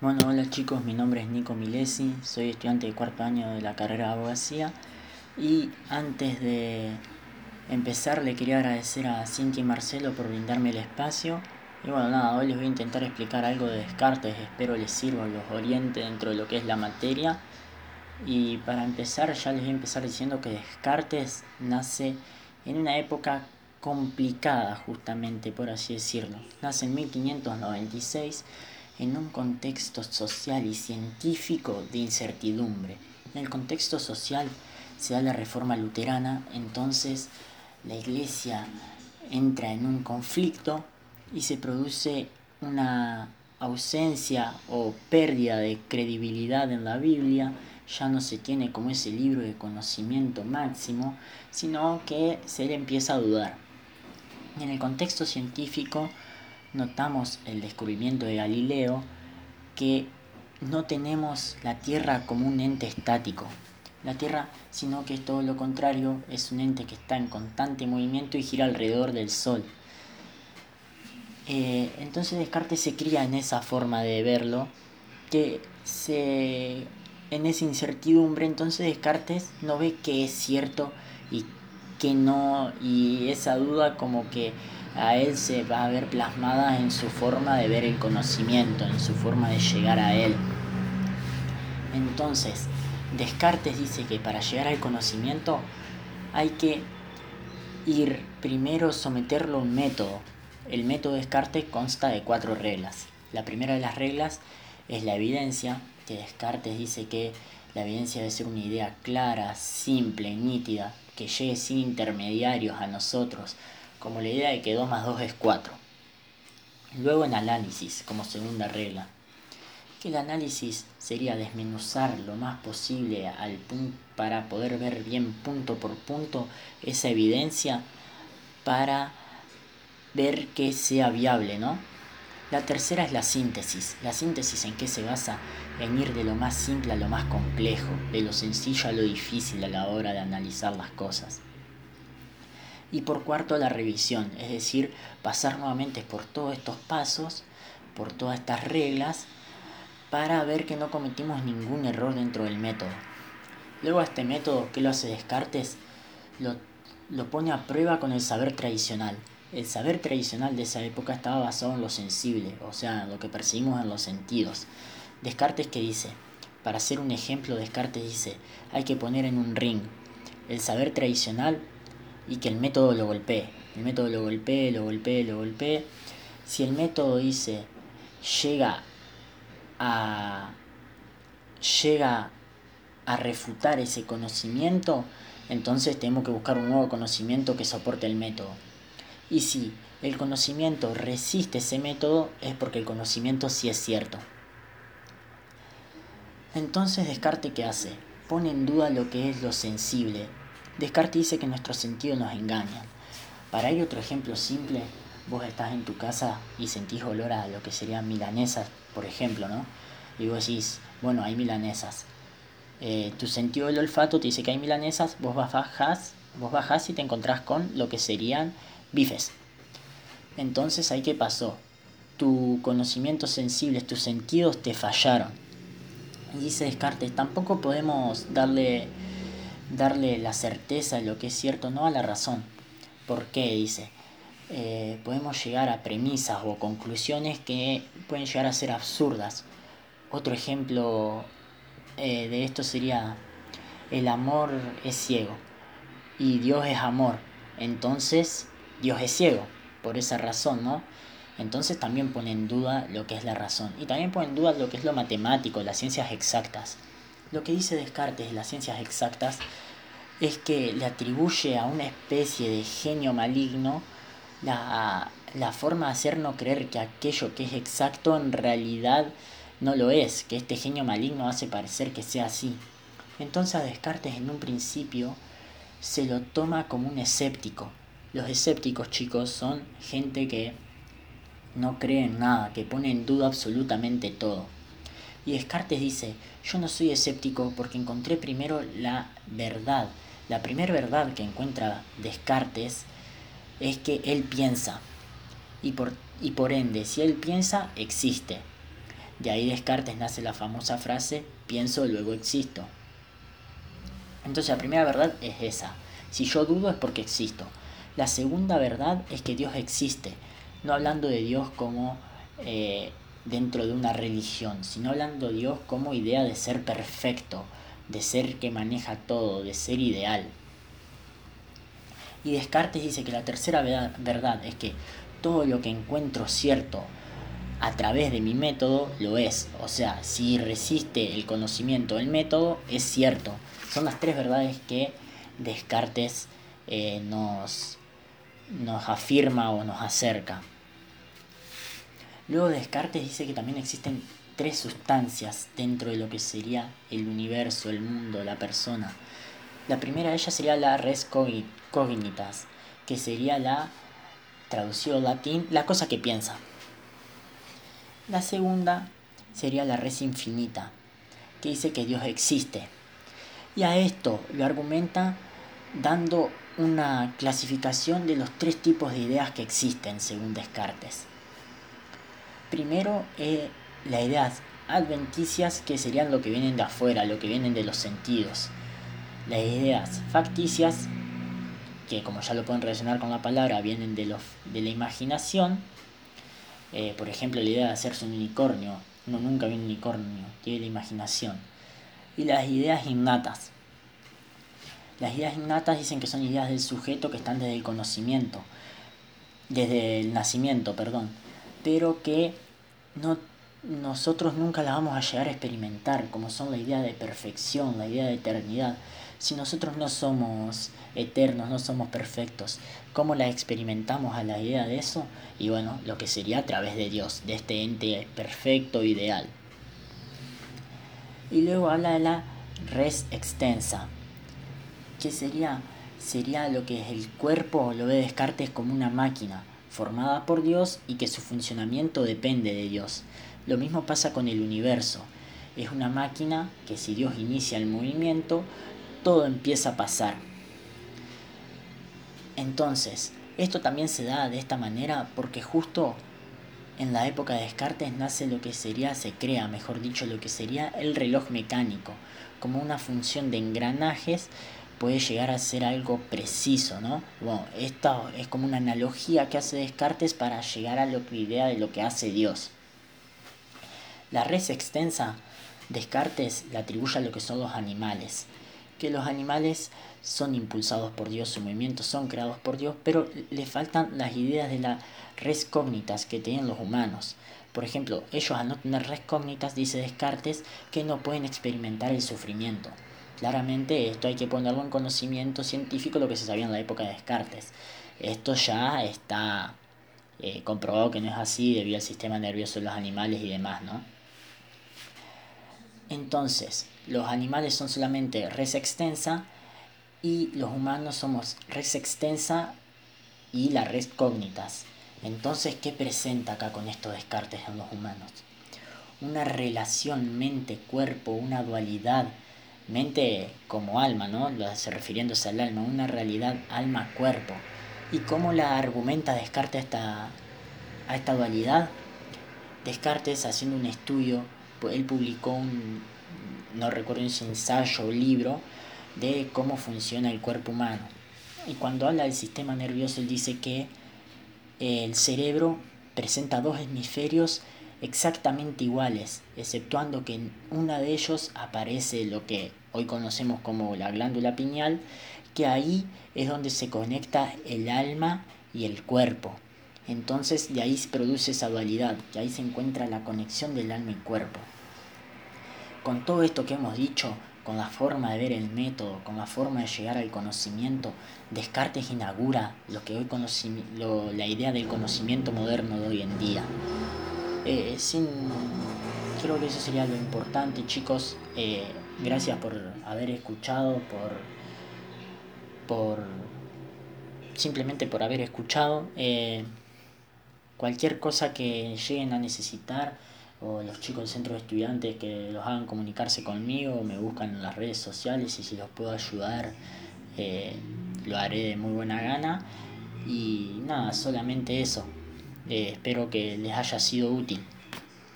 Bueno, hola chicos, mi nombre es Nico Milesi, soy estudiante de cuarto año de la carrera de abogacía y antes de empezar le quería agradecer a Cintia y Marcelo por brindarme el espacio y bueno, nada, hoy les voy a intentar explicar algo de Descartes, espero les sirva, los oriente dentro de lo que es la materia y para empezar ya les voy a empezar diciendo que Descartes nace en una época complicada justamente por así decirlo, nace en 1596 en un contexto social y científico de incertidumbre. En el contexto social se da la reforma luterana, entonces la iglesia entra en un conflicto y se produce una ausencia o pérdida de credibilidad en la Biblia, ya no se tiene como ese libro de conocimiento máximo, sino que se le empieza a dudar. En el contexto científico, notamos el descubrimiento de Galileo que no tenemos la Tierra como un ente estático. La Tierra, sino que es todo lo contrario, es un ente que está en constante movimiento y gira alrededor del Sol. Eh, entonces Descartes se cría en esa forma de verlo, que se en esa incertidumbre, entonces Descartes no ve que es cierto y que no, y esa duda como que a él se va a ver plasmada en su forma de ver el conocimiento, en su forma de llegar a él. Entonces, Descartes dice que para llegar al conocimiento hay que ir primero someterlo a un método. El método Descartes consta de cuatro reglas. La primera de las reglas es la evidencia, que Descartes dice que la evidencia debe ser una idea clara, simple, nítida, que llegue sin intermediarios a nosotros, como la idea de que 2 más 2 es 4. Luego en análisis, como segunda regla, que el análisis sería desmenuzar lo más posible al para poder ver bien punto por punto esa evidencia para ver que sea viable, ¿no? La tercera es la síntesis. La síntesis en qué se basa en ir de lo más simple a lo más complejo, de lo sencillo a lo difícil a la hora de analizar las cosas. Y por cuarto, la revisión, es decir, pasar nuevamente por todos estos pasos, por todas estas reglas, para ver que no cometimos ningún error dentro del método. Luego este método, que lo hace Descartes? Lo, lo pone a prueba con el saber tradicional. El saber tradicional de esa época estaba basado en lo sensible, o sea, lo que percibimos en los sentidos. Descartes que dice, para hacer un ejemplo, Descartes dice, hay que poner en un ring el saber tradicional y que el método lo golpee. El método lo golpee, lo golpee, lo golpee. Si el método dice llega a llega a refutar ese conocimiento, entonces tenemos que buscar un nuevo conocimiento que soporte el método. Y si el conocimiento resiste ese método, es porque el conocimiento sí es cierto. Entonces Descartes qué hace? Pone en duda lo que es lo sensible, Descartes dice que nuestros sentidos nos engañan. Para ello otro ejemplo simple, vos estás en tu casa y sentís olor a lo que serían milanesas, por ejemplo, ¿no? Y vos decís, bueno, hay milanesas. Eh, tu sentido del olfato te dice que hay milanesas, vos bajás, vos bajás y te encontrás con lo que serían bifes. Entonces, ¿ahí qué pasó? Tu conocimiento sensible, tus sentidos te fallaron. Y dice Descartes, tampoco podemos darle darle la certeza de lo que es cierto, no a la razón. ¿Por qué? Dice. Eh, podemos llegar a premisas o conclusiones que pueden llegar a ser absurdas. Otro ejemplo eh, de esto sería, el amor es ciego y Dios es amor. Entonces, Dios es ciego, por esa razón, ¿no? Entonces también pone en duda lo que es la razón. Y también pone en duda lo que es lo matemático, las ciencias exactas. Lo que dice Descartes de las ciencias exactas es que le atribuye a una especie de genio maligno la, la forma de hacernos creer que aquello que es exacto en realidad no lo es, que este genio maligno hace parecer que sea así. Entonces a Descartes en un principio se lo toma como un escéptico. Los escépticos, chicos, son gente que no cree en nada, que pone en duda absolutamente todo. Y Descartes dice, yo no soy escéptico porque encontré primero la verdad. La primera verdad que encuentra Descartes es que él piensa. Y por, y por ende, si él piensa, existe. De ahí Descartes nace la famosa frase pienso, luego existo. Entonces la primera verdad es esa. Si yo dudo es porque existo. La segunda verdad es que Dios existe. No hablando de Dios como eh, dentro de una religión, sino hablando de Dios como idea de ser perfecto, de ser que maneja todo, de ser ideal. Y Descartes dice que la tercera verdad es que todo lo que encuentro cierto a través de mi método lo es. O sea, si resiste el conocimiento del método, es cierto. Son las tres verdades que Descartes eh, nos, nos afirma o nos acerca. Luego Descartes dice que también existen tres sustancias dentro de lo que sería el universo, el mundo, la persona. La primera de ellas sería la res cognitas, que sería la, traducido latín, la cosa que piensa. La segunda sería la res infinita, que dice que Dios existe. Y a esto lo argumenta dando una clasificación de los tres tipos de ideas que existen según Descartes. Primero, eh, las ideas adventicias que serían lo que vienen de afuera, lo que vienen de los sentidos. Las ideas facticias, que como ya lo pueden relacionar con la palabra, vienen de, de la imaginación. Eh, por ejemplo, la idea de hacerse un unicornio. Uno nunca ve un unicornio, tiene la imaginación. Y las ideas innatas. Las ideas innatas dicen que son ideas del sujeto que están desde el conocimiento, desde el nacimiento, perdón, pero que no nosotros nunca la vamos a llegar a experimentar, como son la idea de perfección, la idea de eternidad. Si nosotros no somos eternos, no somos perfectos, ¿cómo la experimentamos a la idea de eso? Y bueno, lo que sería a través de Dios, de este ente perfecto, ideal. Y luego habla de la res extensa, que sería, sería lo que es el cuerpo, lo ve Descartes como una máquina formada por Dios y que su funcionamiento depende de Dios. Lo mismo pasa con el universo. Es una máquina que si Dios inicia el movimiento, todo empieza a pasar. Entonces, esto también se da de esta manera porque justo en la época de Descartes nace lo que sería, se crea, mejor dicho, lo que sería el reloj mecánico, como una función de engranajes puede llegar a ser algo preciso, ¿no? Bueno, esto es como una analogía que hace Descartes para llegar a la idea de lo que hace Dios. La res extensa, Descartes la atribuye a lo que son los animales, que los animales son impulsados por Dios, sus movimientos son creados por Dios, pero le faltan las ideas de la res cognitas que tienen los humanos. Por ejemplo, ellos al no tener res cognitas, dice Descartes, que no pueden experimentar el sufrimiento. Claramente esto hay que ponerlo en conocimiento científico, lo que se sabía en la época de Descartes. Esto ya está eh, comprobado que no es así debido al sistema nervioso de los animales y demás, ¿no? Entonces, los animales son solamente res extensa y los humanos somos res extensa y la res cognitas. Entonces, ¿qué presenta acá con estos descartes en los humanos? Una relación mente-cuerpo, una dualidad mente como alma, ¿no? Se refiriéndose al alma, una realidad alma-cuerpo. ¿Y cómo la argumenta Descartes esta, a esta dualidad? Descartes, haciendo un estudio, pues, él publicó un, no recuerdo si ensayo o libro, de cómo funciona el cuerpo humano. Y cuando habla del sistema nervioso, él dice que el cerebro presenta dos hemisferios exactamente iguales, exceptuando que en una de ellos aparece lo que hoy conocemos como la glándula pineal, que ahí es donde se conecta el alma y el cuerpo. Entonces de ahí se produce esa dualidad, que ahí se encuentra la conexión del alma y cuerpo. Con todo esto que hemos dicho, con la forma de ver el método, con la forma de llegar al conocimiento, Descartes inaugura lo que hoy lo, la idea del conocimiento moderno de hoy en día. Eh, sin, creo que eso sería lo importante, chicos. Eh, gracias por haber escuchado, por, por simplemente por haber escuchado. Eh, cualquier cosa que lleguen a necesitar o los chicos del centro de estudiantes que los hagan comunicarse conmigo, me buscan en las redes sociales y si los puedo ayudar lo haré de muy buena gana. Y nada, solamente eso. Eh, espero que les haya sido útil.